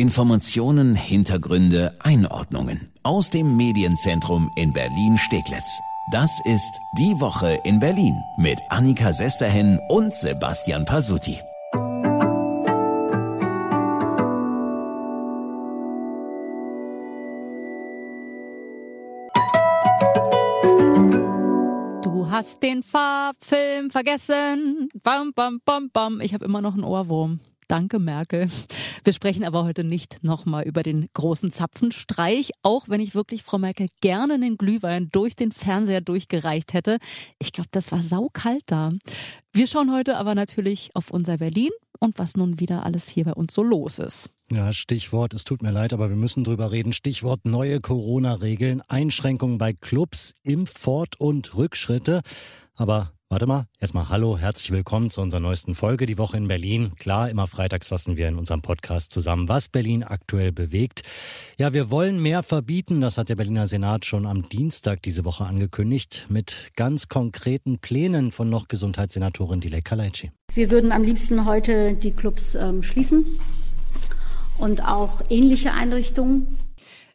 Informationen, Hintergründe, Einordnungen aus dem Medienzentrum in Berlin-Steglitz. Das ist Die Woche in Berlin mit Annika Sesterhen und Sebastian Pasuti. hast den Farbfilm vergessen. Bam, bam, bam, bam. Ich habe immer noch einen Ohrwurm. Danke, Merkel. Wir sprechen aber heute nicht nochmal über den großen Zapfenstreich, auch wenn ich wirklich Frau Merkel gerne einen Glühwein durch den Fernseher durchgereicht hätte. Ich glaube, das war saukalt da. Wir schauen heute aber natürlich auf unser Berlin und was nun wieder alles hier bei uns so los ist. Ja, Stichwort, es tut mir leid, aber wir müssen drüber reden. Stichwort neue Corona-Regeln, Einschränkungen bei Clubs, Impfort- und Rückschritte. Aber warte mal, erstmal hallo, herzlich willkommen zu unserer neuesten Folge, die Woche in Berlin. Klar, immer freitags fassen wir in unserem Podcast zusammen, was Berlin aktuell bewegt. Ja, wir wollen mehr verbieten, das hat der Berliner Senat schon am Dienstag diese Woche angekündigt, mit ganz konkreten Plänen von noch Gesundheitssenatorin Dilek Kalaitschi. Wir würden am liebsten heute die Clubs ähm, schließen und auch ähnliche Einrichtungen.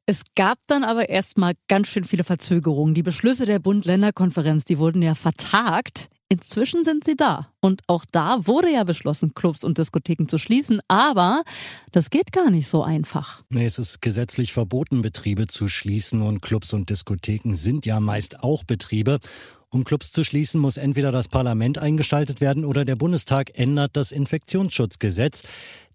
Es gab dann aber erstmal ganz schön viele Verzögerungen. Die Beschlüsse der Bund-Länder-Konferenz, die wurden ja vertagt. Inzwischen sind sie da. Und auch da wurde ja beschlossen, Clubs und Diskotheken zu schließen. Aber das geht gar nicht so einfach. Nee, es ist gesetzlich verboten, Betriebe zu schließen. Und Clubs und Diskotheken sind ja meist auch Betriebe. Um Clubs zu schließen, muss entweder das Parlament eingeschaltet werden oder der Bundestag ändert das Infektionsschutzgesetz.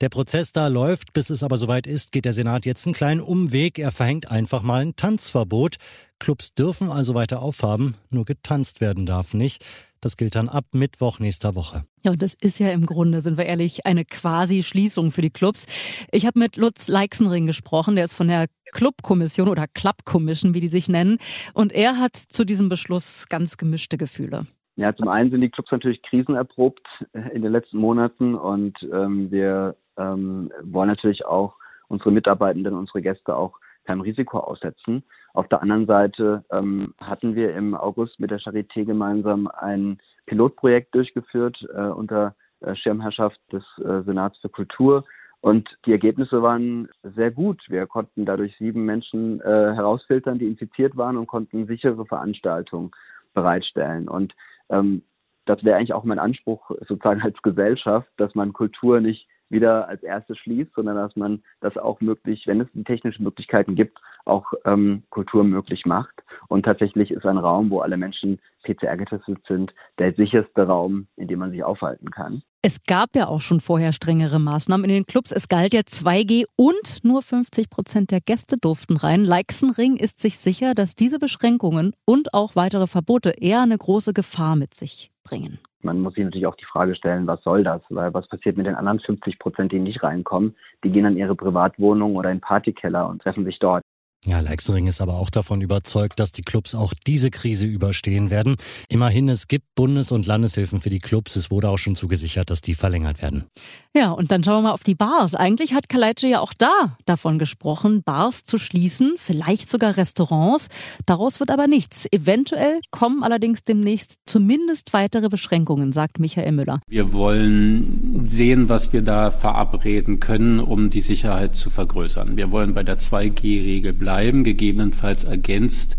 Der Prozess da läuft, bis es aber soweit ist, geht der Senat jetzt einen kleinen Umweg. Er verhängt einfach mal ein Tanzverbot. Clubs dürfen also weiter aufhaben, nur getanzt werden darf nicht. Das gilt dann ab Mittwoch nächster Woche. Ja, und das ist ja im Grunde, sind wir ehrlich, eine quasi Schließung für die Clubs. Ich habe mit Lutz Leixenring gesprochen, der ist von der Clubkommission oder Club Commission, wie die sich nennen. Und er hat zu diesem Beschluss ganz gemischte Gefühle. Ja, zum einen sind die Clubs natürlich krisenerprobt in den letzten Monaten und ähm, wir ähm, wollen natürlich auch unsere Mitarbeitenden, unsere Gäste auch keinem Risiko aussetzen. Auf der anderen Seite ähm, hatten wir im August mit der Charité gemeinsam ein Pilotprojekt durchgeführt äh, unter äh, Schirmherrschaft des äh, Senats für Kultur. Und die Ergebnisse waren sehr gut. Wir konnten dadurch sieben Menschen äh, herausfiltern, die infiziert waren und konnten sichere Veranstaltungen bereitstellen. Und ähm, das wäre eigentlich auch mein Anspruch sozusagen als Gesellschaft, dass man Kultur nicht wieder als erstes schließt, sondern dass man das auch möglich, wenn es die technischen Möglichkeiten gibt, auch ähm, Kultur möglich macht. Und tatsächlich ist ein Raum, wo alle Menschen PCR getestet sind, der sicherste Raum, in dem man sich aufhalten kann. Es gab ja auch schon vorher strengere Maßnahmen in den Clubs. Es galt ja 2G und nur 50 Prozent der Gäste durften rein. Leixenring ist sich sicher, dass diese Beschränkungen und auch weitere Verbote eher eine große Gefahr mit sich bringen. Man muss sich natürlich auch die Frage stellen, was soll das? Weil was passiert mit den anderen 50 Prozent, die nicht reinkommen? Die gehen an ihre Privatwohnung oder in Partykeller und treffen sich dort. Ja, Leixering ist aber auch davon überzeugt, dass die Clubs auch diese Krise überstehen werden. Immerhin, es gibt Bundes- und Landeshilfen für die Clubs. Es wurde auch schon zugesichert, dass die verlängert werden. Ja, und dann schauen wir mal auf die Bars. Eigentlich hat Kaleitsche ja auch da davon gesprochen, Bars zu schließen, vielleicht sogar Restaurants. Daraus wird aber nichts. Eventuell kommen allerdings demnächst zumindest weitere Beschränkungen, sagt Michael Müller. Wir wollen sehen, was wir da verabreden können, um die Sicherheit zu vergrößern. Wir wollen bei der 2G-Regel bleiben bleiben, gegebenenfalls ergänzt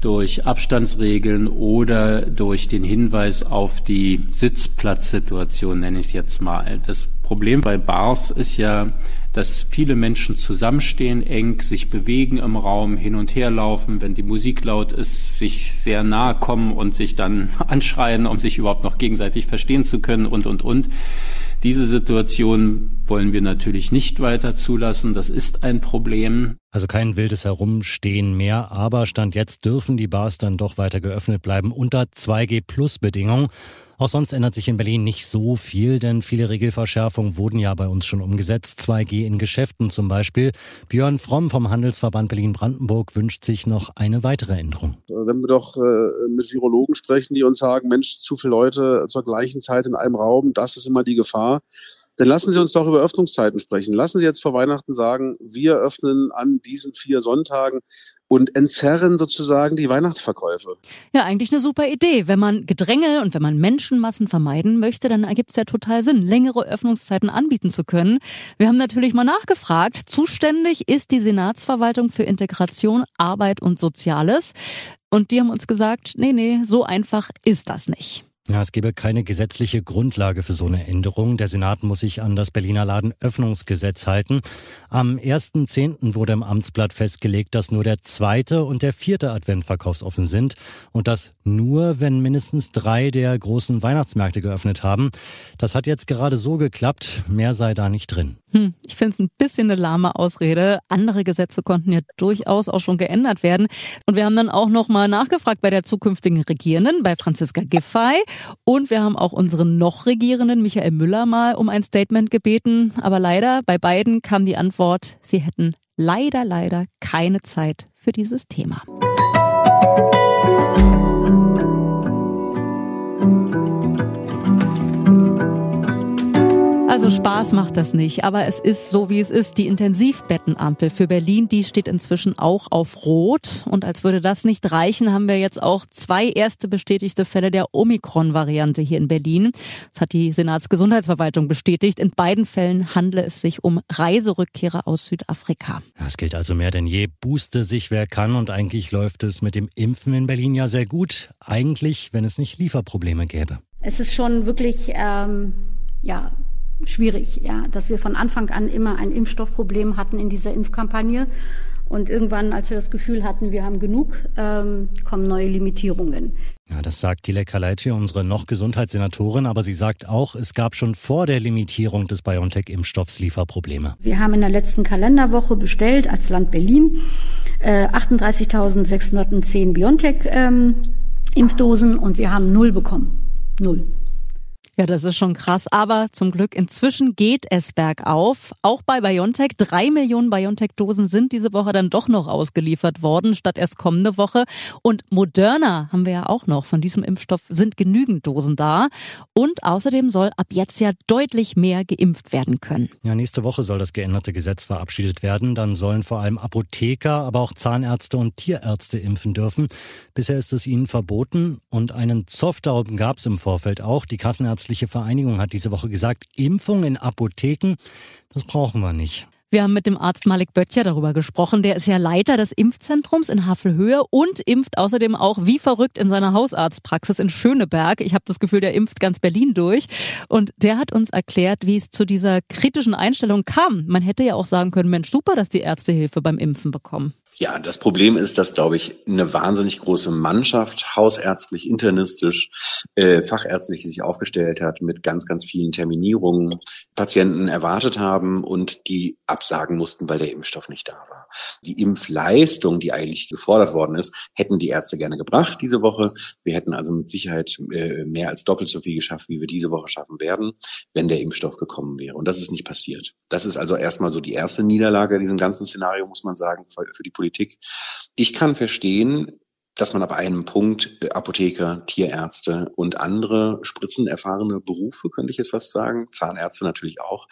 durch Abstandsregeln oder durch den Hinweis auf die Sitzplatzsituation, nenne ich es jetzt mal. Das Problem bei Bars ist ja, dass viele Menschen zusammenstehen, eng sich bewegen im Raum, hin und her laufen, wenn die Musik laut ist, sich sehr nahe kommen und sich dann anschreien, um sich überhaupt noch gegenseitig verstehen zu können und, und, und. Diese Situation wollen wir natürlich nicht weiter zulassen. Das ist ein Problem. Also kein wildes Herumstehen mehr, aber Stand jetzt dürfen die Bars dann doch weiter geöffnet bleiben unter 2G Plus Bedingungen. Auch sonst ändert sich in Berlin nicht so viel, denn viele Regelverschärfungen wurden ja bei uns schon umgesetzt. 2G in Geschäften zum Beispiel. Björn Fromm vom Handelsverband Berlin-Brandenburg wünscht sich noch eine weitere Änderung. Wenn wir doch äh, mit Virologen sprechen, die uns sagen, Mensch, zu viele Leute zur gleichen Zeit in einem Raum, das ist immer die Gefahr. Dann lassen Sie uns doch über Öffnungszeiten sprechen. Lassen Sie jetzt vor Weihnachten sagen, wir öffnen an diesen vier Sonntagen und entzerren sozusagen die Weihnachtsverkäufe. Ja, eigentlich eine super Idee. Wenn man Gedränge und wenn man Menschenmassen vermeiden möchte, dann ergibt es ja total Sinn, längere Öffnungszeiten anbieten zu können. Wir haben natürlich mal nachgefragt. Zuständig ist die Senatsverwaltung für Integration, Arbeit und Soziales. Und die haben uns gesagt, nee, nee, so einfach ist das nicht. Ja, es gebe keine gesetzliche Grundlage für so eine Änderung. Der Senat muss sich an das Berliner Ladenöffnungsgesetz halten. Am 1.10. wurde im Amtsblatt festgelegt, dass nur der zweite und der vierte Advent verkaufsoffen sind und das nur, wenn mindestens drei der großen Weihnachtsmärkte geöffnet haben. Das hat jetzt gerade so geklappt, mehr sei da nicht drin. Hm, ich finde es ein bisschen eine lahme Ausrede. Andere Gesetze konnten ja durchaus auch schon geändert werden. Und wir haben dann auch nochmal nachgefragt bei der zukünftigen Regierenden, bei Franziska Giffey. Und wir haben auch unseren noch Regierenden, Michael Müller, mal um ein Statement gebeten. Aber leider, bei beiden kam die Antwort, sie hätten leider, leider keine Zeit für dieses Thema. Spaß macht das nicht, aber es ist so, wie es ist. Die Intensivbettenampel für Berlin, die steht inzwischen auch auf Rot. Und als würde das nicht reichen, haben wir jetzt auch zwei erste bestätigte Fälle der Omikron-Variante hier in Berlin. Das hat die Senatsgesundheitsverwaltung bestätigt. In beiden Fällen handle es sich um Reiserückkehrer aus Südafrika. Das gilt also mehr denn je. Booste sich wer kann und eigentlich läuft es mit dem Impfen in Berlin ja sehr gut. Eigentlich, wenn es nicht Lieferprobleme gäbe. Es ist schon wirklich, ähm, ja, schwierig, ja, dass wir von Anfang an immer ein Impfstoffproblem hatten in dieser Impfkampagne. Und irgendwann, als wir das Gefühl hatten, wir haben genug, ähm, kommen neue Limitierungen. Ja, das sagt Gile Kaleitschi, unsere noch Gesundheitssenatorin, aber sie sagt auch, es gab schon vor der Limitierung des BioNTech-Impfstoffs Lieferprobleme. Wir haben in der letzten Kalenderwoche bestellt als Land Berlin äh, 38.610 BioNTech-Impfdosen ähm, und wir haben null bekommen. Null. Ja, das ist schon krass. Aber zum Glück, inzwischen geht es bergauf. Auch bei BioNTech. Drei Millionen BioNTech-Dosen sind diese Woche dann doch noch ausgeliefert worden, statt erst kommende Woche. Und Moderna haben wir ja auch noch. Von diesem Impfstoff sind genügend Dosen da. Und außerdem soll ab jetzt ja deutlich mehr geimpft werden können. Ja, nächste Woche soll das geänderte Gesetz verabschiedet werden. Dann sollen vor allem Apotheker, aber auch Zahnärzte und Tierärzte impfen dürfen. Bisher ist es ihnen verboten. Und einen Zoff darum gab es im Vorfeld auch. Die Kassenärzte Ärztliche Vereinigung hat diese Woche gesagt, Impfung in Apotheken, das brauchen wir nicht. Wir haben mit dem Arzt Malik Böttcher darüber gesprochen. Der ist ja Leiter des Impfzentrums in Havelhöhe und impft außerdem auch wie verrückt in seiner Hausarztpraxis in Schöneberg. Ich habe das Gefühl, der impft ganz Berlin durch. Und der hat uns erklärt, wie es zu dieser kritischen Einstellung kam. Man hätte ja auch sagen können, Mensch, super, dass die Ärzte Hilfe beim Impfen bekommen. Ja, das Problem ist, dass, glaube ich, eine wahnsinnig große Mannschaft, hausärztlich, internistisch, äh, fachärztlich sich aufgestellt hat, mit ganz, ganz vielen Terminierungen Patienten erwartet haben und die absagen mussten, weil der Impfstoff nicht da war. Die Impfleistung, die eigentlich gefordert worden ist, hätten die Ärzte gerne gebracht diese Woche. Wir hätten also mit Sicherheit äh, mehr als doppelt so viel geschafft, wie wir diese Woche schaffen werden, wenn der Impfstoff gekommen wäre. Und das ist nicht passiert. Das ist also erstmal so die erste Niederlage in diesem ganzen Szenario, muss man sagen, für die Politik Politik. Ich kann verstehen, dass man ab einem Punkt äh, Apotheker, Tierärzte und andere spritzenerfahrene Berufe, könnte ich jetzt fast sagen, Zahnärzte natürlich auch,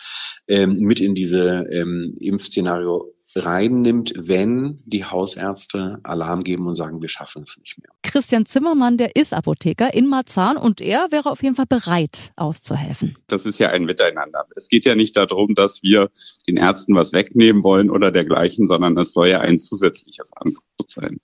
ähm, mit in diese ähm, Impfszenario reinnimmt, wenn die Hausärzte Alarm geben und sagen, wir schaffen es nicht mehr. Christian Zimmermann, der ist Apotheker in Marzahn und er wäre auf jeden Fall bereit, auszuhelfen. Das ist ja ein Miteinander. Es geht ja nicht darum, dass wir den Ärzten was wegnehmen wollen oder dergleichen, sondern es soll ja ein zusätzliches Angebot sein.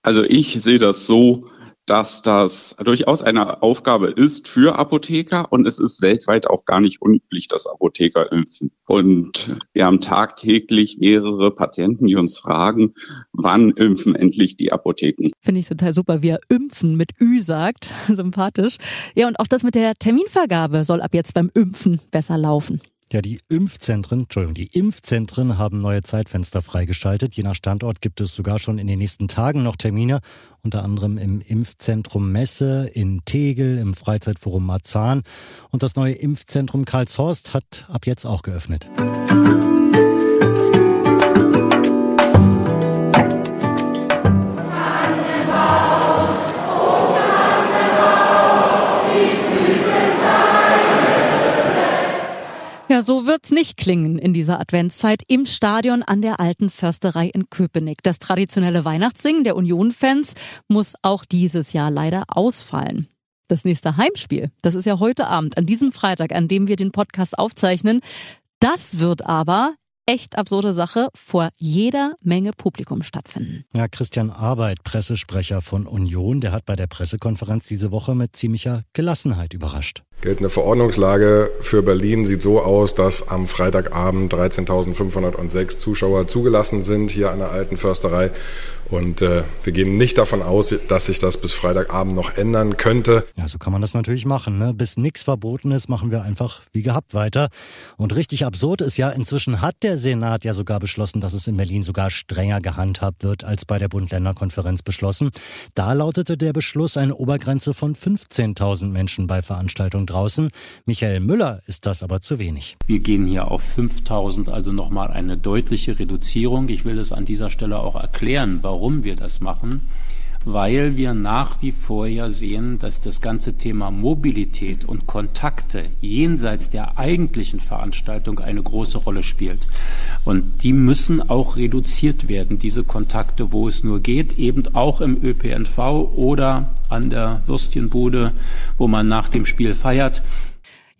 Also ich sehe das so, dass das durchaus eine Aufgabe ist für Apotheker und es ist weltweit auch gar nicht unüblich, dass Apotheker impfen. Und wir haben tagtäglich mehrere Patienten, die uns fragen, wann impfen endlich die Apotheken. Finde ich total super, wie er impfen mit Ü sagt. Sympathisch. Ja, und auch das mit der Terminvergabe soll ab jetzt beim Impfen besser laufen. Ja, die Impfzentren, Entschuldigung, die Impfzentren haben neue Zeitfenster freigeschaltet. Je nach Standort gibt es sogar schon in den nächsten Tagen noch Termine, unter anderem im Impfzentrum Messe, in Tegel, im Freizeitforum Marzahn. Und das neue Impfzentrum Karlshorst hat ab jetzt auch geöffnet. Ja, wird's nicht klingen in dieser Adventszeit im Stadion an der Alten Försterei in Köpenick. Das traditionelle Weihnachtssingen der Union-Fans muss auch dieses Jahr leider ausfallen. Das nächste Heimspiel, das ist ja heute Abend, an diesem Freitag, an dem wir den Podcast aufzeichnen. Das wird aber echt absurde Sache vor jeder Menge Publikum stattfinden. Ja, Christian Arbeit, Pressesprecher von Union, der hat bei der Pressekonferenz diese Woche mit ziemlicher Gelassenheit überrascht. Geltende Verordnungslage für Berlin sieht so aus, dass am Freitagabend 13.506 Zuschauer zugelassen sind hier an der alten Försterei. Und äh, wir gehen nicht davon aus, dass sich das bis Freitagabend noch ändern könnte. Ja, so kann man das natürlich machen. Ne? Bis nichts verboten ist, machen wir einfach wie gehabt weiter. Und richtig absurd ist ja, inzwischen hat der Senat ja sogar beschlossen, dass es in Berlin sogar strenger gehandhabt wird als bei der Bund-Länder-Konferenz beschlossen. Da lautete der Beschluss eine Obergrenze von 15.000 Menschen bei Veranstaltungen draußen. Michael Müller ist das aber zu wenig. Wir gehen hier auf 5000, also nochmal eine deutliche Reduzierung. Ich will es an dieser Stelle auch erklären, warum wir das machen weil wir nach wie vor ja sehen, dass das ganze Thema Mobilität und Kontakte jenseits der eigentlichen Veranstaltung eine große Rolle spielt. Und die müssen auch reduziert werden, diese Kontakte, wo es nur geht, eben auch im ÖPNV oder an der Würstchenbude, wo man nach dem Spiel feiert.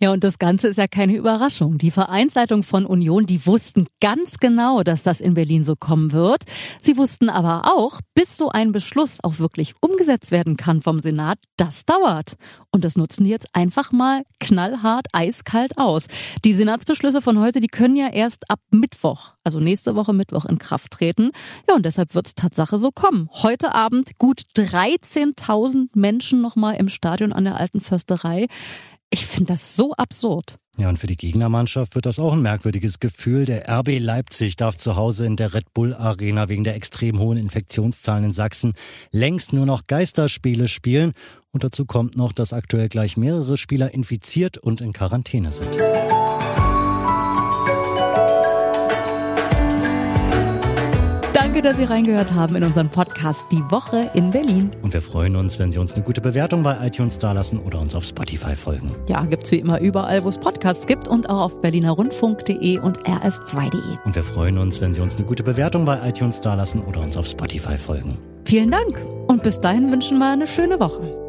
Ja, und das Ganze ist ja keine Überraschung. Die Vereinsleitung von Union, die wussten ganz genau, dass das in Berlin so kommen wird. Sie wussten aber auch, bis so ein Beschluss auch wirklich umgesetzt werden kann vom Senat, das dauert. Und das nutzen die jetzt einfach mal knallhart, eiskalt aus. Die Senatsbeschlüsse von heute, die können ja erst ab Mittwoch, also nächste Woche Mittwoch in Kraft treten. Ja, und deshalb wird es Tatsache so kommen. Heute Abend gut 13.000 Menschen nochmal im Stadion an der Alten Försterei. Ich finde das so absurd. Ja, und für die Gegnermannschaft wird das auch ein merkwürdiges Gefühl. Der RB Leipzig darf zu Hause in der Red Bull Arena wegen der extrem hohen Infektionszahlen in Sachsen längst nur noch Geisterspiele spielen. Und dazu kommt noch, dass aktuell gleich mehrere Spieler infiziert und in Quarantäne sind. Dass Sie reingehört haben in unseren Podcast Die Woche in Berlin. Und wir freuen uns, wenn Sie uns eine gute Bewertung bei iTunes dalassen oder uns auf Spotify folgen. Ja, gibt's wie immer überall, wo es Podcasts gibt und auch auf berlinerrundfunk.de und rs2.de. Und wir freuen uns, wenn Sie uns eine gute Bewertung bei iTunes dalassen oder uns auf Spotify folgen. Vielen Dank und bis dahin wünschen wir eine schöne Woche.